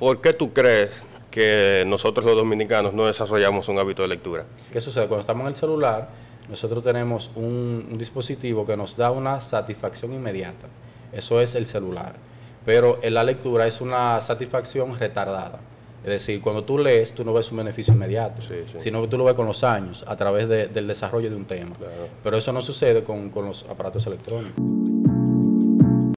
¿por qué tú crees que nosotros los dominicanos no desarrollamos un hábito de lectura? ¿Qué sucede? Cuando estamos en el celular, nosotros tenemos un, dispositivo que nos da una satisfacción inmediata. Eso es el celular. Pero en la lectura es una satisfacción retardada. Es decir, cuando tú lees, tú no ves un beneficio inmediato, sino que tú lo ves con los años, a través del desarrollo de un tema. Pero eso no sucede con los aparatos electrónicos.